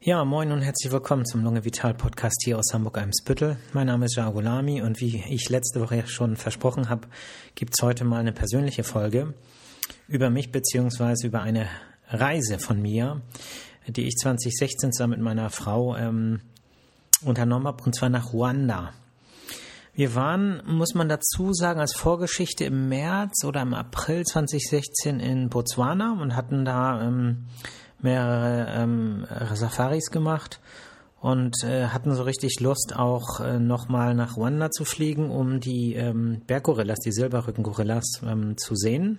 Ja, moin und herzlich willkommen zum Lunge Vital Podcast hier aus Hamburg-Eimsbüttel. Mein Name ist Jagolami und wie ich letzte Woche schon versprochen habe, gibt es heute mal eine persönliche Folge über mich beziehungsweise über eine Reise von mir, die ich 2016 zusammen mit meiner Frau ähm, unternommen habe, und zwar nach Ruanda. Wir waren, muss man dazu sagen, als Vorgeschichte im März oder im April 2016 in Botswana und hatten da ähm, mehrere ähm, Safaris gemacht und äh, hatten so richtig Lust, auch äh, nochmal nach Ruanda zu fliegen, um die ähm, Berggorillas, die Silberrückengorillas ähm, zu sehen.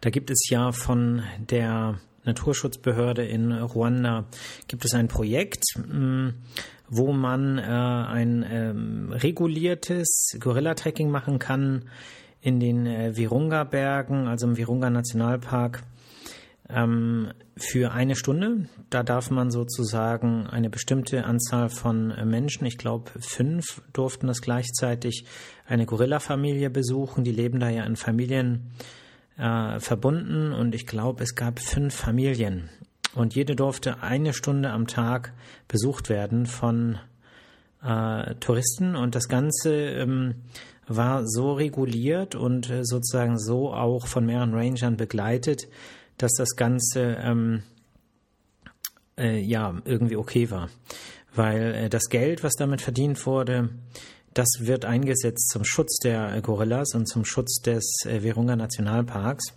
Da gibt es ja von der Naturschutzbehörde in Ruanda gibt es ein Projekt, mm, wo man äh, ein ähm, reguliertes Gorilla-Tracking machen kann in den äh, Virunga-Bergen, also im Virunga Nationalpark ähm, für eine Stunde. Da darf man sozusagen eine bestimmte Anzahl von Menschen, ich glaube fünf, durften das gleichzeitig eine Gorilla-Familie besuchen. Die leben da ja in Familien äh, verbunden und ich glaube, es gab fünf Familien. Und jede durfte eine Stunde am Tag besucht werden von äh, Touristen und das Ganze ähm, war so reguliert und äh, sozusagen so auch von mehreren Rangern begleitet, dass das Ganze ähm, äh, ja irgendwie okay war. Weil äh, das Geld, was damit verdient wurde, das wird eingesetzt zum Schutz der Gorillas und zum Schutz des äh, Virunga Nationalparks.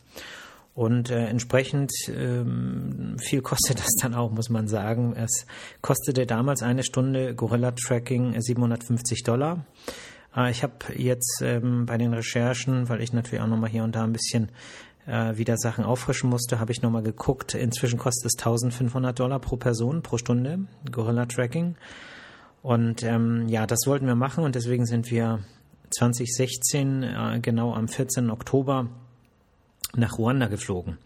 Und äh, entsprechend ähm, viel kostet das dann auch, muss man sagen. Es kostete damals eine Stunde Gorilla-Tracking 750 Dollar. Äh, ich habe jetzt ähm, bei den Recherchen, weil ich natürlich auch nochmal hier und da ein bisschen äh, wieder Sachen auffrischen musste, habe ich nochmal geguckt. Inzwischen kostet es 1500 Dollar pro Person pro Stunde, Gorilla Tracking. Und ähm, ja, das wollten wir machen und deswegen sind wir 2016, äh, genau am 14. Oktober, nach Ruanda geflogen.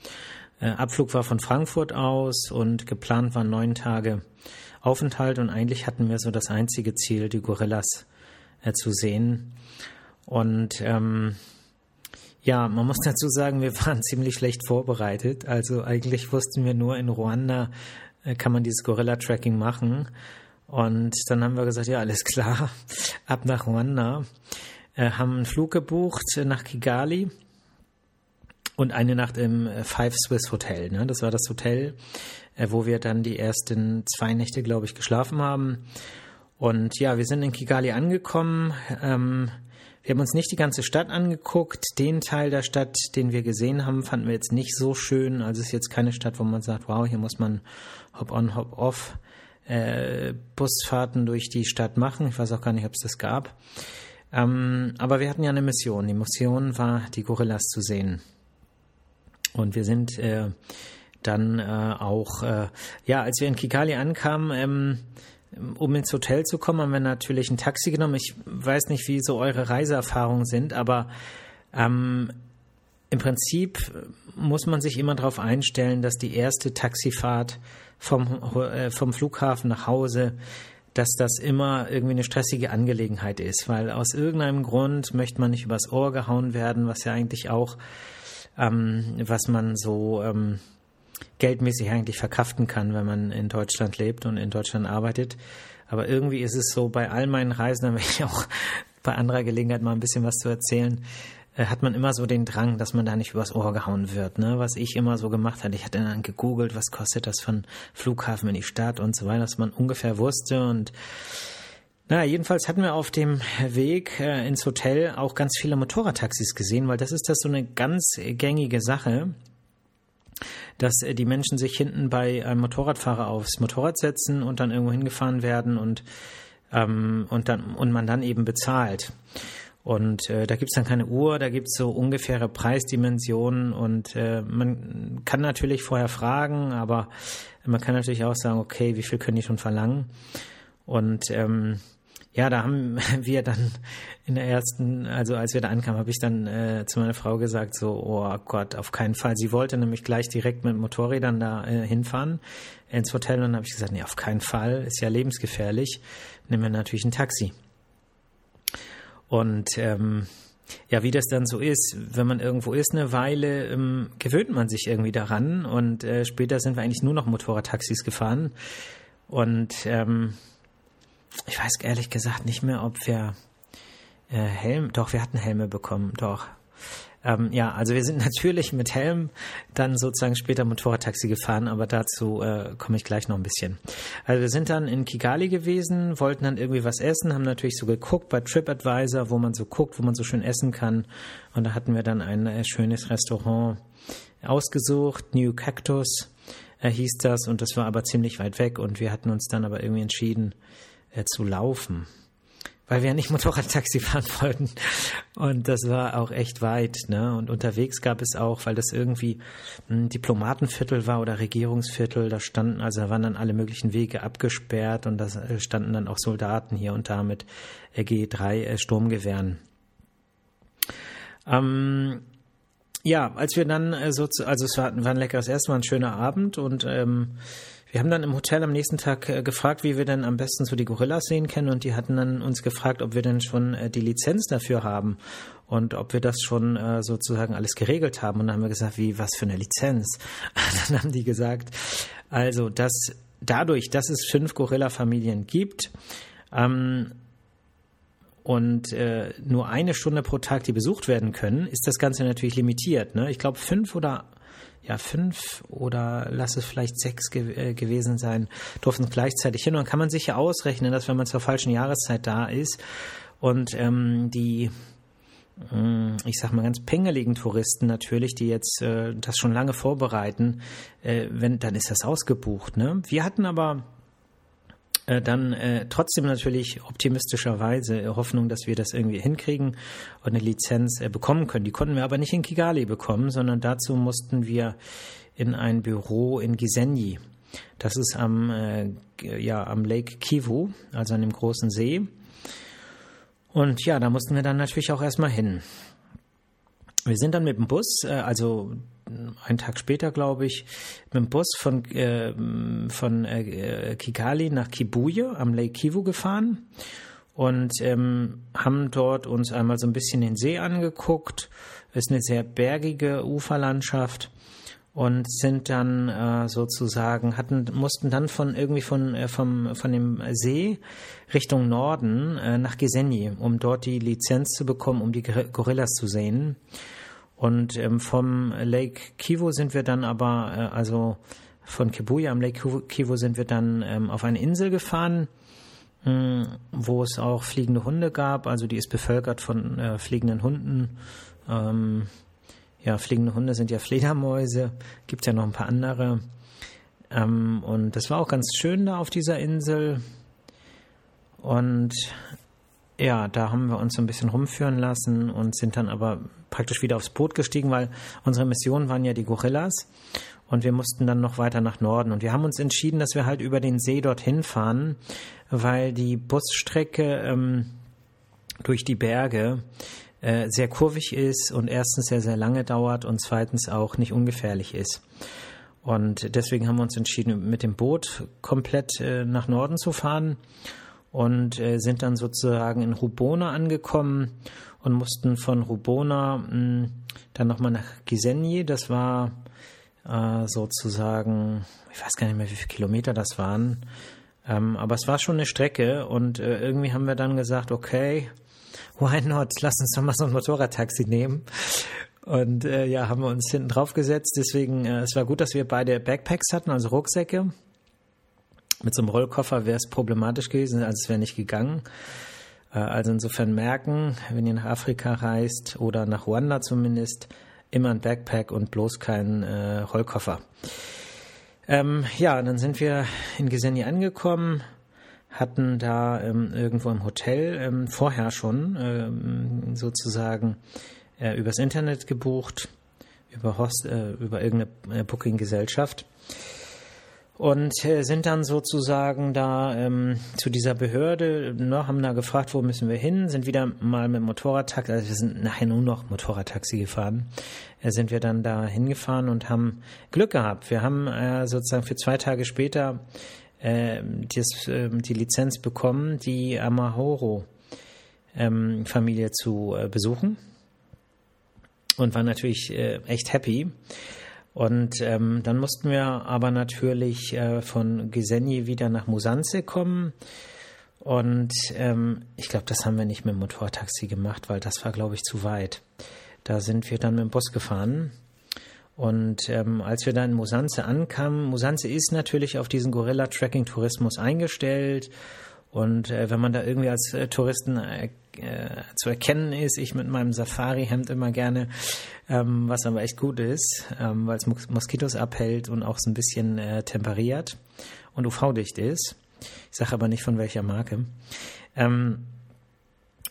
Äh, Abflug war von Frankfurt aus und geplant waren neun Tage Aufenthalt und eigentlich hatten wir so das einzige Ziel, die Gorillas äh, zu sehen. Und ähm, ja, man muss dazu sagen, wir waren ziemlich schlecht vorbereitet. Also eigentlich wussten wir nur, in Ruanda äh, kann man dieses Gorilla-Tracking machen. Und dann haben wir gesagt, ja, alles klar, ab nach Ruanda. Äh, haben einen Flug gebucht nach Kigali und eine Nacht im äh, Five Swiss Hotel. Ne? Das war das Hotel, wo wir dann die ersten zwei Nächte, glaube ich, geschlafen haben. Und ja, wir sind in Kigali angekommen. Ähm, wir haben uns nicht die ganze Stadt angeguckt. Den Teil der Stadt, den wir gesehen haben, fanden wir jetzt nicht so schön. Also es ist jetzt keine Stadt, wo man sagt, wow, hier muss man Hop-on, Hop-off äh, Busfahrten durch die Stadt machen. Ich weiß auch gar nicht, ob es das gab. Ähm, aber wir hatten ja eine Mission. Die Mission war, die Gorillas zu sehen. Und wir sind äh, dann äh, auch, äh, ja, als wir in Kigali ankamen, ähm, um ins Hotel zu kommen, haben wir natürlich ein Taxi genommen. Ich weiß nicht, wie so eure Reiseerfahrungen sind, aber ähm, im Prinzip muss man sich immer darauf einstellen, dass die erste Taxifahrt vom, äh, vom Flughafen nach Hause, dass das immer irgendwie eine stressige Angelegenheit ist, weil aus irgendeinem Grund möchte man nicht übers Ohr gehauen werden, was ja eigentlich auch, ähm, was man so ähm, geldmäßig eigentlich verkraften kann, wenn man in Deutschland lebt und in Deutschland arbeitet. Aber irgendwie ist es so, bei all meinen Reisen, da will ich auch bei anderer Gelegenheit mal ein bisschen was zu erzählen, äh, hat man immer so den Drang, dass man da nicht übers Ohr gehauen wird. Ne? Was ich immer so gemacht hatte, ich hatte dann gegoogelt, was kostet das von Flughafen in die Stadt und so weiter, dass man ungefähr wusste und naja, jedenfalls hatten wir auf dem Weg äh, ins Hotel auch ganz viele Motorradtaxis gesehen, weil das ist das so eine ganz gängige Sache dass äh, die Menschen sich hinten bei einem Motorradfahrer aufs Motorrad setzen und dann irgendwo hingefahren werden und, ähm, und, dann, und man dann eben bezahlt. Und äh, da gibt's dann keine Uhr, da gibt's so ungefähre Preisdimensionen und äh, man kann natürlich vorher fragen, aber man kann natürlich auch sagen, okay, wie viel können die schon verlangen? Und ähm, ja, da haben wir dann in der ersten, also als wir da ankamen, habe ich dann äh, zu meiner Frau gesagt, so, oh Gott, auf keinen Fall. Sie wollte nämlich gleich direkt mit Motorrädern da äh, hinfahren ins Hotel und dann habe ich gesagt, nee, auf keinen Fall, ist ja lebensgefährlich. Nehmen wir natürlich ein Taxi. Und ähm, ja, wie das dann so ist, wenn man irgendwo ist eine Weile, ähm, gewöhnt man sich irgendwie daran und äh, später sind wir eigentlich nur noch Motorradtaxis gefahren und ähm, ich weiß ehrlich gesagt nicht mehr, ob wir äh, Helm, doch, wir hatten Helme bekommen, doch. Ähm, ja, also wir sind natürlich mit Helm dann sozusagen später Motorradtaxi gefahren, aber dazu äh, komme ich gleich noch ein bisschen. Also wir sind dann in Kigali gewesen, wollten dann irgendwie was essen, haben natürlich so geguckt bei TripAdvisor, wo man so guckt, wo man so schön essen kann. Und da hatten wir dann ein äh, schönes Restaurant ausgesucht, New Cactus äh, hieß das, und das war aber ziemlich weit weg und wir hatten uns dann aber irgendwie entschieden äh, zu laufen weil wir ja nicht Motorradtaxi fahren wollten. Und das war auch echt weit. Ne? Und unterwegs gab es auch, weil das irgendwie ein Diplomatenviertel war oder Regierungsviertel, da standen, also da waren dann alle möglichen Wege abgesperrt und da standen dann auch Soldaten hier und da mit G3 äh, Sturmgewehren. Ähm, ja, als wir dann äh, so, also es war, war ein leckeres Essen, war ein schöner Abend und ähm, wir haben dann im Hotel am nächsten Tag äh, gefragt, wie wir denn am besten so die Gorillas sehen können und die hatten dann uns gefragt, ob wir denn schon äh, die Lizenz dafür haben und ob wir das schon äh, sozusagen alles geregelt haben. Und dann haben wir gesagt, wie, was für eine Lizenz? dann haben die gesagt, also, dass dadurch, dass es fünf Gorilla-Familien gibt, ähm, und äh, nur eine Stunde pro Tag, die besucht werden können, ist das Ganze natürlich limitiert. Ne? Ich glaube, fünf oder ja, fünf oder lass es vielleicht sechs ge äh, gewesen sein, durften gleichzeitig hin. Und dann kann man sich ja ausrechnen, dass wenn man zur falschen Jahreszeit da ist und ähm, die mm, ich sag mal ganz pingeligen Touristen natürlich, die jetzt äh, das schon lange vorbereiten, äh, wenn dann ist das ausgebucht. Ne? Wir hatten aber äh, dann äh, trotzdem natürlich optimistischerweise Hoffnung, dass wir das irgendwie hinkriegen und eine Lizenz äh, bekommen können. Die konnten wir aber nicht in Kigali bekommen, sondern dazu mussten wir in ein Büro in Gisenyi. Das ist am, äh, ja, am Lake Kivu, also an dem großen See. Und ja, da mussten wir dann natürlich auch erstmal hin. Wir sind dann mit dem Bus, äh, also einen Tag später, glaube ich, mit dem Bus von, äh, von äh, Kigali nach Kibuye am Lake Kivu gefahren und ähm, haben dort uns einmal so ein bisschen den See angeguckt. Es ist eine sehr bergige Uferlandschaft und sind dann äh, sozusagen hatten mussten dann von irgendwie von äh, vom von dem See Richtung Norden äh, nach Gisenyi, um dort die Lizenz zu bekommen, um die Gorillas zu sehen. Und ähm, vom Lake Kivu sind wir dann aber, äh, also von Kibuya am Lake Kivu sind wir dann ähm, auf eine Insel gefahren, mh, hm, wo es auch fliegende Hunde gab. Also die ist bevölkert von äh, fliegenden Hunden. Ähm, ja, fliegende Hunde sind ja Fledermäuse. Gibt ja noch ein paar andere. Ähm, und das war auch ganz schön da auf dieser Insel. Und ja, da haben wir uns so ein bisschen rumführen lassen und sind dann aber praktisch wieder aufs Boot gestiegen, weil unsere Mission waren ja die Gorillas und wir mussten dann noch weiter nach Norden. Und wir haben uns entschieden, dass wir halt über den See dorthin fahren, weil die Busstrecke ähm, durch die Berge äh, sehr kurvig ist und erstens sehr, sehr lange dauert und zweitens auch nicht ungefährlich ist. Und deswegen haben wir uns entschieden, mit dem Boot komplett äh, nach Norden zu fahren und äh, sind dann sozusagen in Rubona angekommen und mussten von Rubona mh, hm, dann nochmal nach Gisenyi. Das war äh, sozusagen, ich weiß gar nicht mehr, wie viele Kilometer das waren. Ähm, aber es war schon eine Strecke und äh, irgendwie haben wir dann gesagt, okay, why not? Lass uns doch mal so ein Motorradtaxi nehmen. Und äh, ja, haben wir uns hinten drauf gesetzt. Deswegen, äh, es war gut, dass wir beide Backpacks hatten, also Rucksäcke. Mit so einem Rollkoffer wäre es problematisch gewesen, also es wäre nicht gegangen. Äh, also insofern merken, wenn ihr nach Afrika reist oder nach Ruanda zumindest, immer ein Backpack und bloß kein äh, Rollkoffer. Ähm, ja, dann sind wir in Giseni angekommen, hatten da ähm, irgendwo im Hotel ähm, vorher schon ähm, sozusagen äh, übers Internet gebucht, über, Host, äh, über irgendeine äh, Booking-Gesellschaft und äh, sind dann sozusagen da ähm, zu dieser Behörde, ne, haben da gefragt, wo müssen wir hin, sind wieder mal mit Motorradtaxi, also wir sind nachher nur noch Motorradtaxi gefahren, äh, sind wir dann da hingefahren und haben Glück gehabt. Wir haben äh, sozusagen für zwei Tage später äh, das, äh, die Lizenz bekommen, die Amahoro ähm, zu äh, besuchen. und waren natürlich äh, echt happy. Und ähm, dann mussten wir aber natürlich äh, von Gisenyi wieder nach Musanze kommen. Und ähm, ich glaube, das haben wir nicht mit dem Motortaxi gemacht, weil das war, glaube ich, zu weit. Da sind wir dann mit dem Bus gefahren. Und ähm, als wir dann in Musanze ankamen, Musanze ist natürlich auf diesen Gorilla-Tracking-Tourismus eingestellt. Und äh, wenn man da irgendwie als äh, Touristen äh, äh, zu erkennen ist. Ich mit meinem Safari-Hemd immer gerne, ähm, was aber echt gut ist, ähm, weil es Mos Moskitos abhält und auch so ein bisschen äh, temperiert und UV-dicht ist. Ich sage aber nicht von welcher Marke. Ähm,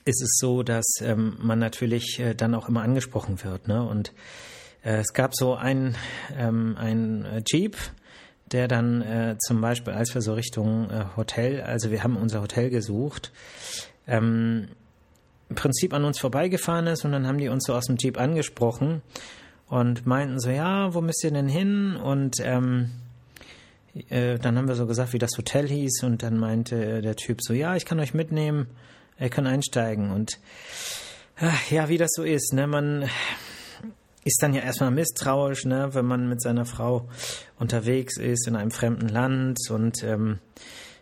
ist es so, dass ähm, man natürlich äh, dann auch immer angesprochen wird. Ne? Und es gab so ein, ähm, ein äh, Jeep, der dann äh, zum Beispiel, als wir so Richtung äh, Hotel, also wir haben unser Hotel gesucht, ähm, im Prinzip an uns vorbeigefahren ist und dann haben die uns so aus dem Jeep angesprochen und meinten so, ja, wo müsst ihr denn hin? Und ähm, äh, dann haben wir so gesagt, wie das Hotel hieß und dann meinte der Typ so, ja, ich kann euch mitnehmen, er kann einsteigen und ja, wie das so ist, ne, man ist dann ja erstmal misstrauisch, ne, wenn man mit seiner Frau unterwegs ist in einem fremden Land und ähm,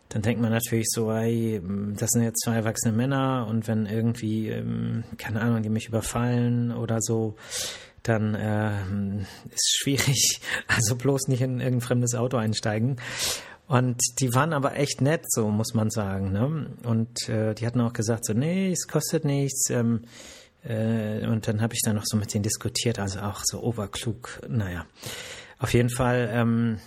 dann denkt man natürlich so, ey, das sind jetzt zwei erwachsene Männer und wenn irgendwie, ähm, keine Ahnung, die mich überfallen oder so, dann äh, ist schwierig. Also bloß nicht in irgendein fremdes Auto einsteigen. Und die waren aber echt nett, so muss man sagen. Ne? Und äh, die hatten auch gesagt, so, nee, es kostet nichts. Ähm, äh, und dann habe ich dann noch so mit denen diskutiert, also auch so oberklug. Naja, auf jeden Fall ähm,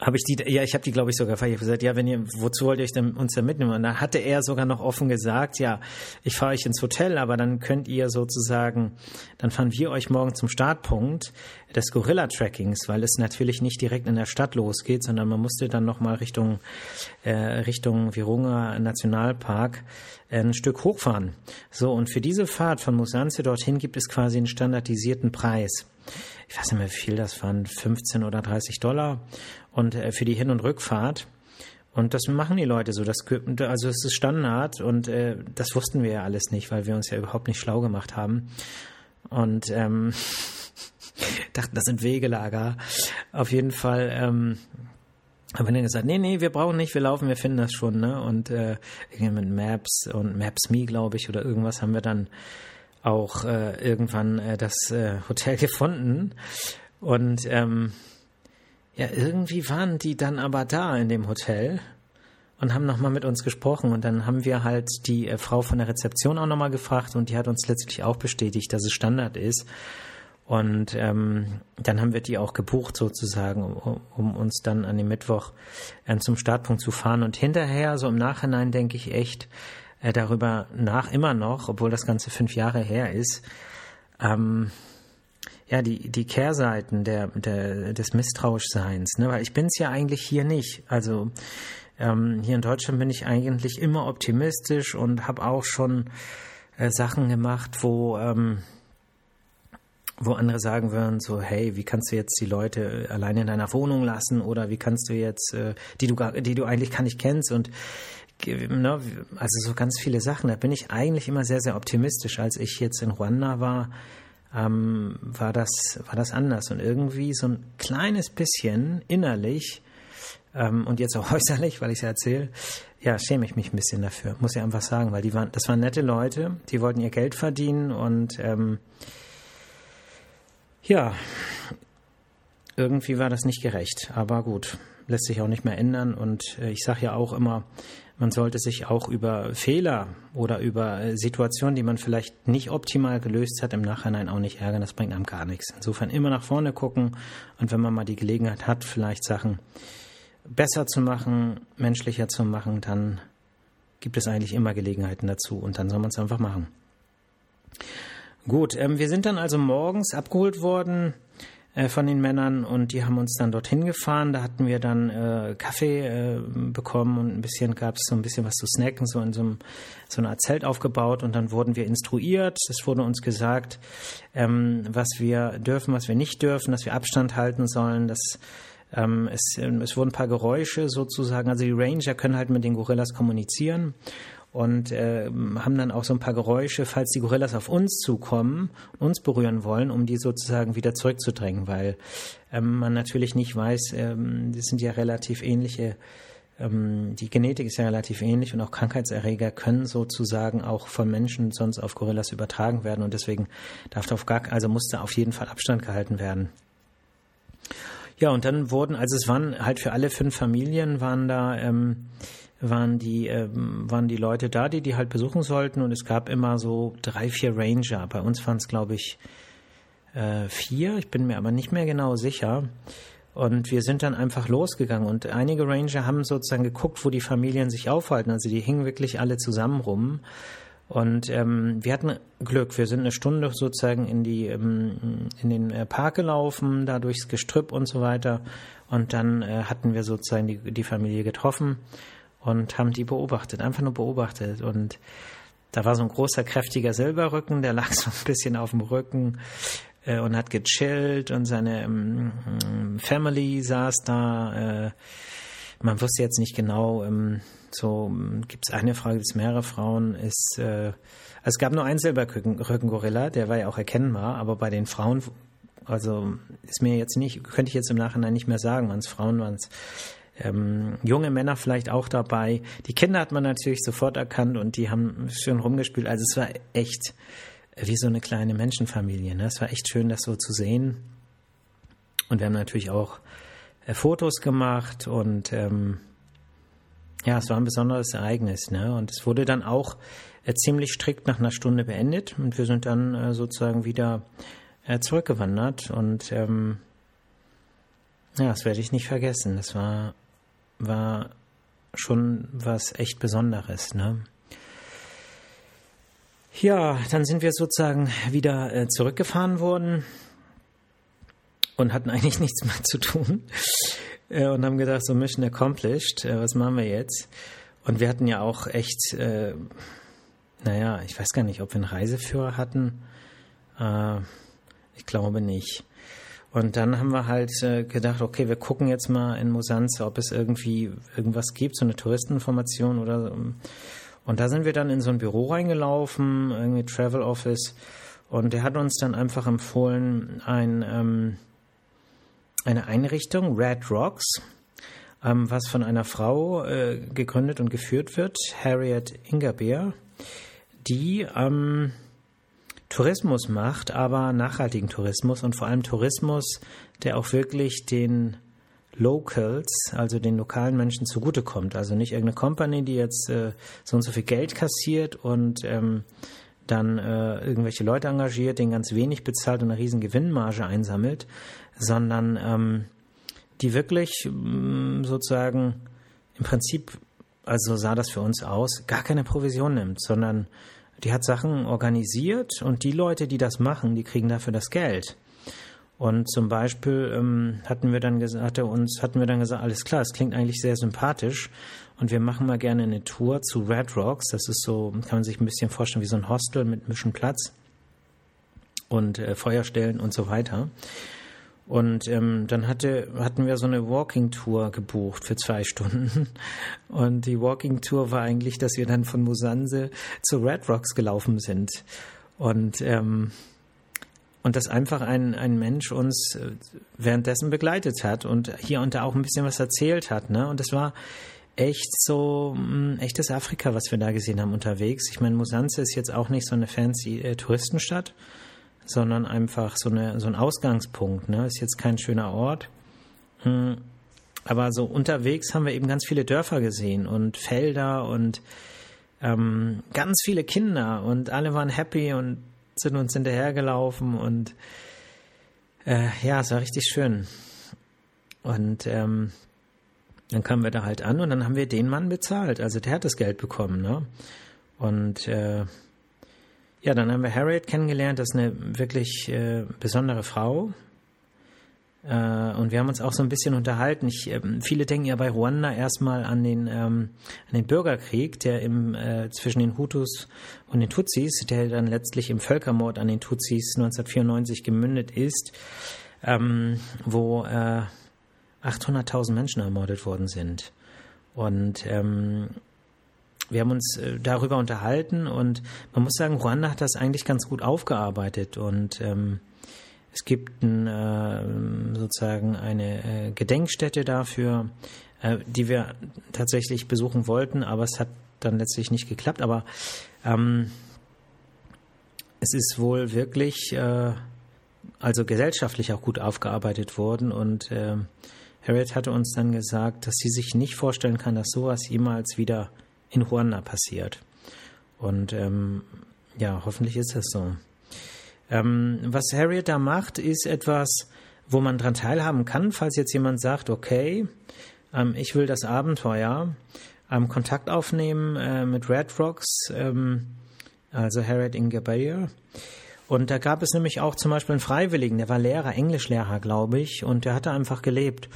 habe ich die, ja, ich habe die, glaube ich, sogar ich gesagt, ja, wenn ihr, wozu wollt ihr euch denn, uns denn mitnehmen? Und da hatte er sogar noch offen gesagt, ja, ich fahre euch ins Hotel, aber dann könnt ihr sozusagen, dann fahren wir euch morgen zum Startpunkt des Gorilla-Trackings, weil es natürlich nicht direkt in der Stadt losgeht, sondern man musste dann nochmal Richtung, äh, Richtung Virunga Nationalpark äh, ein Stück hochfahren. So, und für diese Fahrt von Musanze dorthin gibt es quasi einen standardisierten Preis ich weiß nicht mehr, wie viel das waren, 15 oder 30 Dollar und äh, für die Hin- und Rückfahrt. Und das machen die Leute so. Das, also es ist Standard und äh, das wussten wir ja alles nicht, weil wir uns ja überhaupt nicht schlau gemacht haben. Und ähm, dachten, das sind Wegelager. Auf jeden Fall ähm, haben wir dann gesagt, nee, nee, wir brauchen nicht, wir laufen, wir finden das schon. Ne? Und äh, mit Maps und Maps.me, glaube ich, oder irgendwas haben wir dann auch äh, irgendwann äh, das äh, Hotel gefunden. Und ähm, ja, irgendwie waren die dann aber da in dem Hotel und haben nochmal mit uns gesprochen. Und dann haben wir halt die äh, Frau von der Rezeption auch nochmal gefragt und die hat uns letztlich auch bestätigt, dass es Standard ist. Und ähm, dann haben wir die auch gebucht sozusagen, um, um uns dann an dem Mittwoch äh, zum Startpunkt zu fahren. Und hinterher, so im Nachhinein, denke ich echt, äh, darüber nach immer noch, obwohl das Ganze fünf Jahre her ist, ähm, ja, die, die Kehrseiten der, der, des Misstrauischseins, ne? weil ich bin es ja eigentlich hier nicht. Also ähm, hier in Deutschland bin ich eigentlich immer optimistisch und habe auch schon äh, Sachen gemacht, wo, ähm, wo andere sagen würden, so, hey, wie kannst du jetzt die Leute alleine in deiner Wohnung lassen oder wie kannst du jetzt, äh, die du die du eigentlich gar nicht kennst und ne, also so ganz viele Sachen. Da bin ich eigentlich immer sehr, sehr optimistisch. Als ich jetzt in Ruanda war, ähm, war das war das anders? Und irgendwie so ein kleines bisschen innerlich ähm, und jetzt auch äußerlich, weil ich es ja erzähle, ja, schäme ich mich ein bisschen dafür, muss ich einfach sagen, weil die waren, das waren nette Leute, die wollten ihr Geld verdienen und ähm, ja, irgendwie war das nicht gerecht, aber gut, lässt sich auch nicht mehr ändern und äh, ich sage ja auch immer, man sollte sich auch über Fehler oder über äh, Situationen, die man vielleicht nicht optimal gelöst hat, im Nachhinein auch nicht ärgern. Das bringt einem gar nichts. Insofern immer nach vorne gucken und wenn man mal die Gelegenheit hat, vielleicht Sachen besser zu machen, menschlicher zu machen, dann gibt es eigentlich immer Gelegenheiten dazu und dann soll man es einfach machen. Gut, ähm, wir sind dann also morgens abgeholt worden äh, von den Männern und die haben uns dann dorthin gefahren. Da hatten wir dann äh, Kaffee äh, bekommen und ein bisschen gab es so ein bisschen was zu snacken, so in so, einem, so einer Art Zelt aufgebaut und dann wurden wir instruiert. Es wurde uns gesagt, ähm, was wir dürfen, was wir nicht dürfen, dass wir Abstand halten sollen, dass ähm, es, es wurden ein paar Geräusche sozusagen, also die Ranger können halt mit den Gorillas kommunizieren und äh, haben dann auch so ein paar Geräusche, falls die Gorillas auf uns zukommen, uns berühren wollen, um die sozusagen wieder zurückzudrängen, weil ähm, man natürlich nicht weiß, ähm, das sind ja relativ ähnliche, ähm, die Genetik ist ja relativ ähnlich und auch Krankheitserreger können sozusagen auch von Menschen sonst auf Gorillas übertragen werden und deswegen darf auf gar, also musste auf jeden Fall Abstand gehalten werden. Ja, und dann wurden, also es waren halt für alle fünf Familien waren da ähm, waren die, ähm, waren die Leute da, die die halt besuchen sollten und es gab immer so drei, vier Ranger. Bei uns waren es, glaube ich, äh, vier, ich bin mir aber nicht mehr genau sicher. Und wir sind dann einfach losgegangen und einige Ranger haben sozusagen geguckt, wo die Familien sich aufhalten. Also die hingen wirklich alle zusammen rum. Und ähm, wir hatten Glück. Wir sind eine Stunde sozusagen in die ähm, in den äh, Park gelaufen, da durchs Gestrüpp und so weiter. Und dann äh, hatten wir sozusagen die, die Familie getroffen und haben die beobachtet, einfach nur beobachtet. Und da war so ein großer, kräftiger Silberrücken, der lag so ein bisschen auf dem Rücken äh, und hat gechillt und seine ähm, Family saß da. Äh, man wusste jetzt nicht genau, ähm, so gibt es eine Frage, gibt es mehrere Frauen, ist äh, also es gab nur einen Silberrückengorilla, der war ja auch erkennbar, aber bei den Frauen, also ist mir jetzt nicht, könnte ich jetzt im Nachhinein nicht mehr sagen, waren es Frauen, waren ähm, junge Männer vielleicht auch dabei. Die Kinder hat man natürlich sofort erkannt und die haben schön rumgespielt. Also es war echt wie so eine kleine Menschenfamilie. Ne? Es war echt schön, das so zu sehen. Und wir haben natürlich auch äh, Fotos gemacht und ähm, ja, es war ein besonderes Ereignis. Ne? Und es wurde dann auch äh, ziemlich strikt nach einer Stunde beendet und wir sind dann äh, sozusagen wieder äh, zurückgewandert und ähm, ja, das werde ich nicht vergessen. Das war war schon was echt Besonderes, ne? Ja, dann sind wir sozusagen wieder äh, zurückgefahren worden und hatten eigentlich nichts mehr zu tun äh, und haben gedacht, so Mission accomplished, äh, was machen wir jetzt? Und wir hatten ja auch echt, äh, naja, ich weiß gar nicht, ob wir einen Reiseführer hatten. Äh, ich glaube nicht. Und dann haben wir halt äh, gedacht, okay, wir gucken jetzt mal in Mosanze, ob es irgendwie irgendwas gibt, so eine Touristeninformation oder so. Und da sind wir dann in so ein Büro reingelaufen, irgendwie Travel Office. Und der hat uns dann einfach empfohlen, ein, ähm, eine Einrichtung, Red Rocks, ähm, was von einer Frau äh, gegründet und geführt wird, Harriet Ingerbeer, die ähm, Tourismus macht, aber nachhaltigen Tourismus und vor allem Tourismus, der auch wirklich den Locals, also den lokalen Menschen zugutekommt. Also nicht irgendeine Company, die jetzt äh, so und so viel Geld kassiert und ähm, dann äh, irgendwelche Leute engagiert, den ganz wenig bezahlt und eine riesen Gewinnmarge einsammelt, sondern ähm, die wirklich mh, mm, sozusagen im Prinzip, also sah das für uns aus, gar keine Provision nimmt, sondern die hat Sachen organisiert und die Leute, die das machen, die kriegen dafür das Geld. Und zum Beispiel ähm, hatten wir dann gesagt, uns hatten wir dann gesagt, alles klar, es klingt eigentlich sehr sympathisch und wir machen mal gerne eine Tour zu Red Rocks. Das ist so, kann man sich ein bisschen vorstellen wie so ein Hostel mit ein bisschen Platz und äh, Feuerstellen und so weiter. Und ähm, dann hatte, hatten wir so eine Walking-Tour gebucht für zwei Stunden. Und die Walking-Tour war eigentlich, dass wir dann von Musanse zu Red Rocks gelaufen sind. Und, ähm, und dass einfach ein, ein Mensch uns äh, währenddessen begleitet hat und hier und da auch ein bisschen was erzählt hat. Ne? Und es war echt so ein hm, echtes Afrika, was wir da gesehen haben unterwegs. Ich meine, Musanze ist jetzt auch nicht so eine fancy äh, Touristenstadt sondern einfach so, eine, so ein Ausgangspunkt. Ne? Ist jetzt kein schöner Ort. Hm. Aber so unterwegs haben wir eben ganz viele Dörfer gesehen und Felder und ähm, ganz viele Kinder und alle waren happy und sind uns hinterhergelaufen und äh, ja, es war richtig schön. Und ähm, dann kamen wir da halt an und dann haben wir den Mann bezahlt. Also der hat das Geld bekommen, ne? Und äh, ja, dann haben wir Harriet kennengelernt. Das ist eine wirklich äh, besondere Frau. Äh, und wir haben uns auch so ein bisschen unterhalten. Ich, äh, viele denken ja bei Ruanda erstmal an den, ähm, an den Bürgerkrieg, der im, äh, zwischen den Hutus und den Tutsis, der dann letztlich im Völkermord an den Tutsis 1994 gemündet ist, ähm, wo 800.000 äh, Menschen ermordet worden sind. Und ähm, wir haben uns äh, darüber unterhalten und man muss sagen, Ruanda hat das eigentlich ganz gut aufgearbeitet und ähm, es gibt ein, äh, sozusagen eine äh, Gedenkstätte dafür, äh, die wir tatsächlich besuchen wollten, aber es hat dann letztlich nicht geklappt. Aber ähm, es ist wohl wirklich äh, also gesellschaftlich auch gut aufgearbeitet worden und äh, Harriet hatte uns dann gesagt, dass sie sich nicht vorstellen kann, dass sowas jemals wieder in Ruanda passiert. Und ähm, ja, hoffentlich ist das so. Ähm, was Harriet da macht, ist etwas, wo man dran teilhaben kann, falls jetzt jemand sagt, okay, ähm, ich will das Abenteuer, ähm, Kontakt aufnehmen äh, mit Red Rocks, ähm, also Harriet Ingebayer. Und da gab es nämlich auch zum Beispiel einen Freiwilligen, der war Lehrer, Englischlehrer, glaube ich, und der hatte einfach gelebt.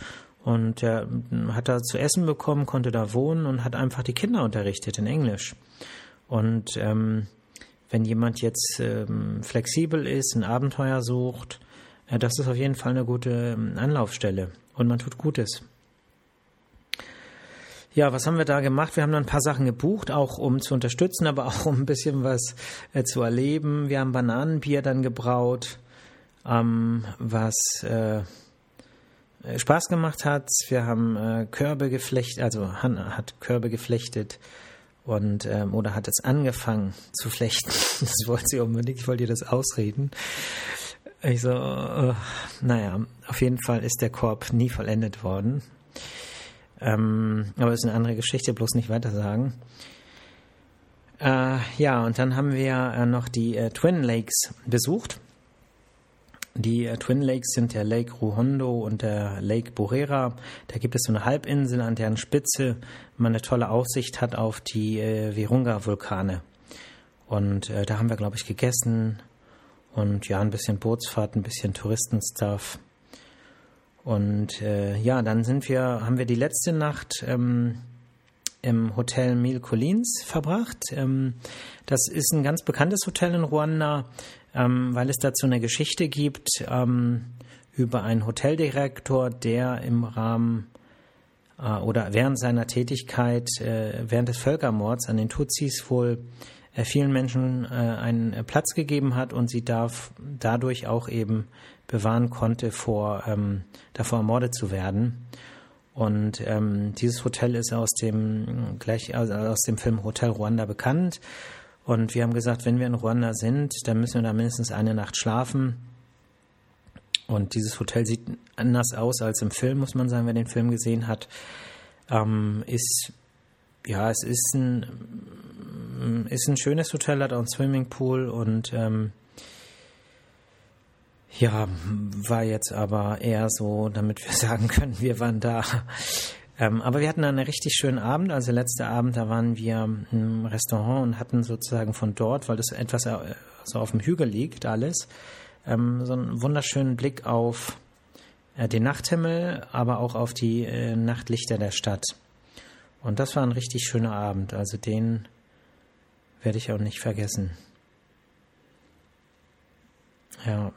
Und er hat da zu essen bekommen, konnte da wohnen und hat einfach die Kinder unterrichtet in Englisch. Und ähm, wenn jemand jetzt ähm, flexibel ist, ein Abenteuer sucht, äh, das ist auf jeden Fall eine gute ähm, Anlaufstelle und man tut Gutes. Ja, was haben wir da gemacht? Wir haben dann ein paar Sachen gebucht, auch um zu unterstützen, aber auch um ein bisschen was äh, zu erleben. Wir haben Bananenbier dann gebraut, ähm, was äh, Spaß gemacht hat. Wir haben äh, Körbe geflechtet, also Hanna hat Körbe geflechtet und ähm, oder hat jetzt angefangen zu flechten. Das wollte sie unbedingt, ich wollte ihr das ausreden. Ich so, äh, naja, auf jeden Fall ist der Korb nie vollendet worden. Ähm, aber ist eine andere Geschichte, bloß nicht weiter sagen. Äh, ja, und dann haben wir äh, noch die äh, Twin Lakes besucht. Die Twin Lakes sind der Lake Ruhondo und der Lake Burera. Da gibt es so eine Halbinsel, an deren Spitze man eine tolle Aussicht hat auf die äh, Virunga-Vulkane. Und äh, da haben wir, glaube ich, gegessen und ja, ein bisschen Bootsfahrt, ein bisschen Touristenstuff. Und äh, ja, dann sind wir, haben wir die letzte Nacht ähm, im Hotel Mille Collins verbracht. Ähm, das ist ein ganz bekanntes Hotel in Ruanda, ähm, weil es dazu eine Geschichte gibt ähm, über einen Hoteldirektor, der im Rahmen äh, oder während seiner Tätigkeit, äh, während des Völkermords an den Tutsis wohl äh, vielen Menschen äh, einen Platz gegeben hat und sie darf dadurch auch eben bewahren konnte, vor, ähm, davor ermordet zu werden. Und ähm, dieses Hotel ist aus dem gleich also aus dem Film Hotel Ruanda bekannt. Und wir haben gesagt, wenn wir in Ruanda sind, dann müssen wir da mindestens eine Nacht schlafen. Und dieses Hotel sieht anders aus als im Film, muss man sagen, wer den Film gesehen hat. Ähm, ist ja, es ist ein ist ein schönes Hotel, hat auch einen Swimmingpool und ähm, ja, war jetzt aber eher so, damit wir sagen können, wir waren da. Ähm, aber wir hatten einen richtig schönen Abend. Also letzter Abend, da waren wir im Restaurant und hatten sozusagen von dort, weil das etwas äh, so auf dem Hügel liegt, alles, ähm, so einen wunderschönen Blick auf äh, den Nachthimmel, aber auch auf die äh, Nachtlichter der Stadt. Und das war ein richtig schöner Abend. Also den werde ich auch nicht vergessen. Ja.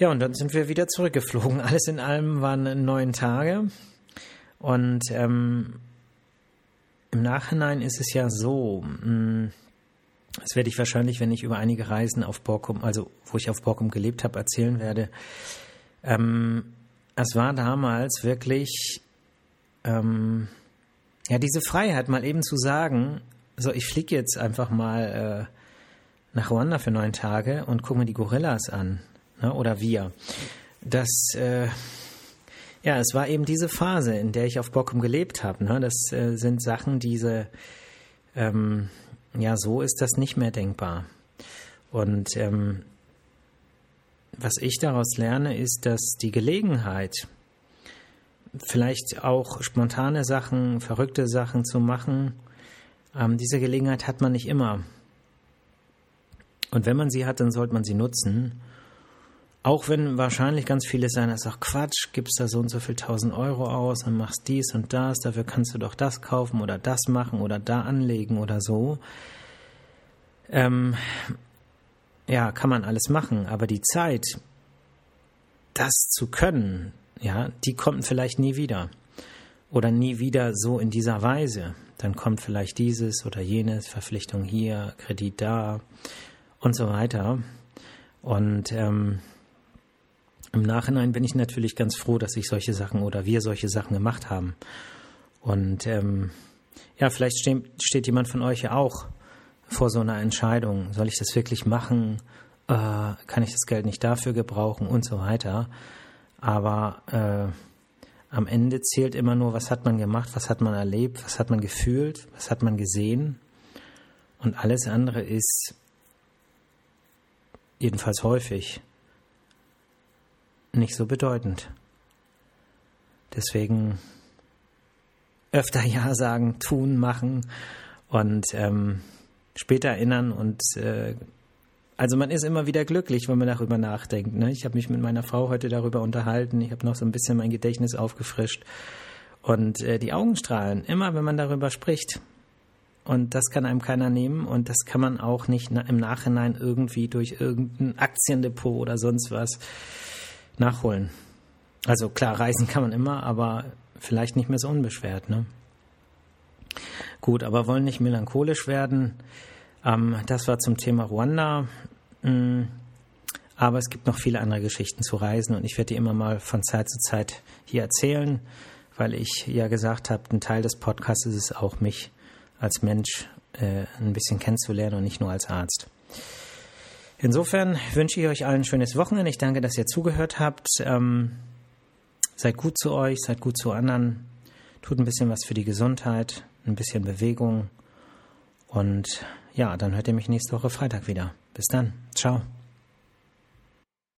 Ja, und dann sind wir wieder zurückgeflogen. Alles in allem waren neun Tage. Und ähm, im Nachhinein ist es ja so, mh, hm, das werde ich wahrscheinlich, wenn ich über einige Reisen auf Borkum, also wo ich auf Borkum gelebt habe, erzählen werde. Ähm, es war damals wirklich ähm, ja diese Freiheit, mal eben zu sagen, so ich fliege jetzt einfach mal äh, nach Ruanda für neun Tage und gucke mir die Gorillas an ne, oder wir. Das, äh, ja, es war eben diese Phase, in der ich auf Bockum gelebt habe. Ne? Das äh, sind Sachen, diese, ähm, ja, so ist das nicht mehr denkbar. Und ähm, was ich daraus lerne, ist, dass die Gelegenheit, vielleicht auch spontane Sachen, verrückte Sachen zu machen, ähm, diese Gelegenheit hat man nicht immer. Und wenn man sie hat, dann sollte man sie nutzen. Auch wenn wahrscheinlich ganz viele sagen, das ist doch Quatsch, gibst da so und so viel tausend Euro aus und machst dies und das, dafür kannst du doch das kaufen oder das machen oder da anlegen oder so. Ähm, ja, kann man alles machen, aber die Zeit, das zu können, ja, die kommt vielleicht nie wieder. Oder nie wieder so in dieser Weise. dann kommt vielleicht dieses oder jenes, Verpflichtung hier, Kredit da und so weiter. Und ähm, im Nachhinein bin ich natürlich ganz froh, dass ich solche Sachen oder wir solche Sachen gemacht haben. Und ähm, ja, vielleicht steht, steht jemand von euch ja auch vor so einer Entscheidung. Soll ich das wirklich machen? Äh, kann ich das Geld nicht dafür gebrauchen und so weiter? Aber äh, am Ende zählt immer nur, was hat man gemacht, was hat man erlebt, was hat man gefühlt, was hat man gesehen. Und alles andere ist jedenfalls häufig nicht so bedeutend. Deswegen öfter Ja sagen, tun, machen und ähm, später erinnern und äh, also man ist immer wieder glücklich, wenn man darüber nachdenkt. Ne? Ich habe mich mit meiner Frau heute darüber unterhalten. Ich habe noch so ein bisschen mein Gedächtnis aufgefrischt. Und äh, die Augen strahlen, immer wenn man darüber spricht. Und das kann einem keiner nehmen und das kann man auch nicht im Nachhinein irgendwie durch irgendein Aktiendepot oder sonst was nachholen. Also klar, reisen kann man immer, aber vielleicht nicht mehr so unbeschwert. Ne? Gut, aber wollen nicht melancholisch werden. Ähm, das war zum Thema Ruanda. Mm, aber es gibt noch viele andere Geschichten zu Reisen und ich werde die immer mal von Zeit zu Zeit hier erzählen, weil ich ja gesagt habe, ein Teil des Podcasts ist es auch, mich als Mensch äh, ein bisschen kennenzulernen und nicht nur als Arzt. Insofern wünsche ich euch allen ein schönes Wochenende. Ich danke, dass ihr zugehört habt. Ähm, seid gut zu euch, seid gut zu anderen. Tut ein bisschen was für die Gesundheit, ein bisschen Bewegung. Und ja, dann hört ihr mich nächste Woche Freitag wieder. Bis dann. Ciao.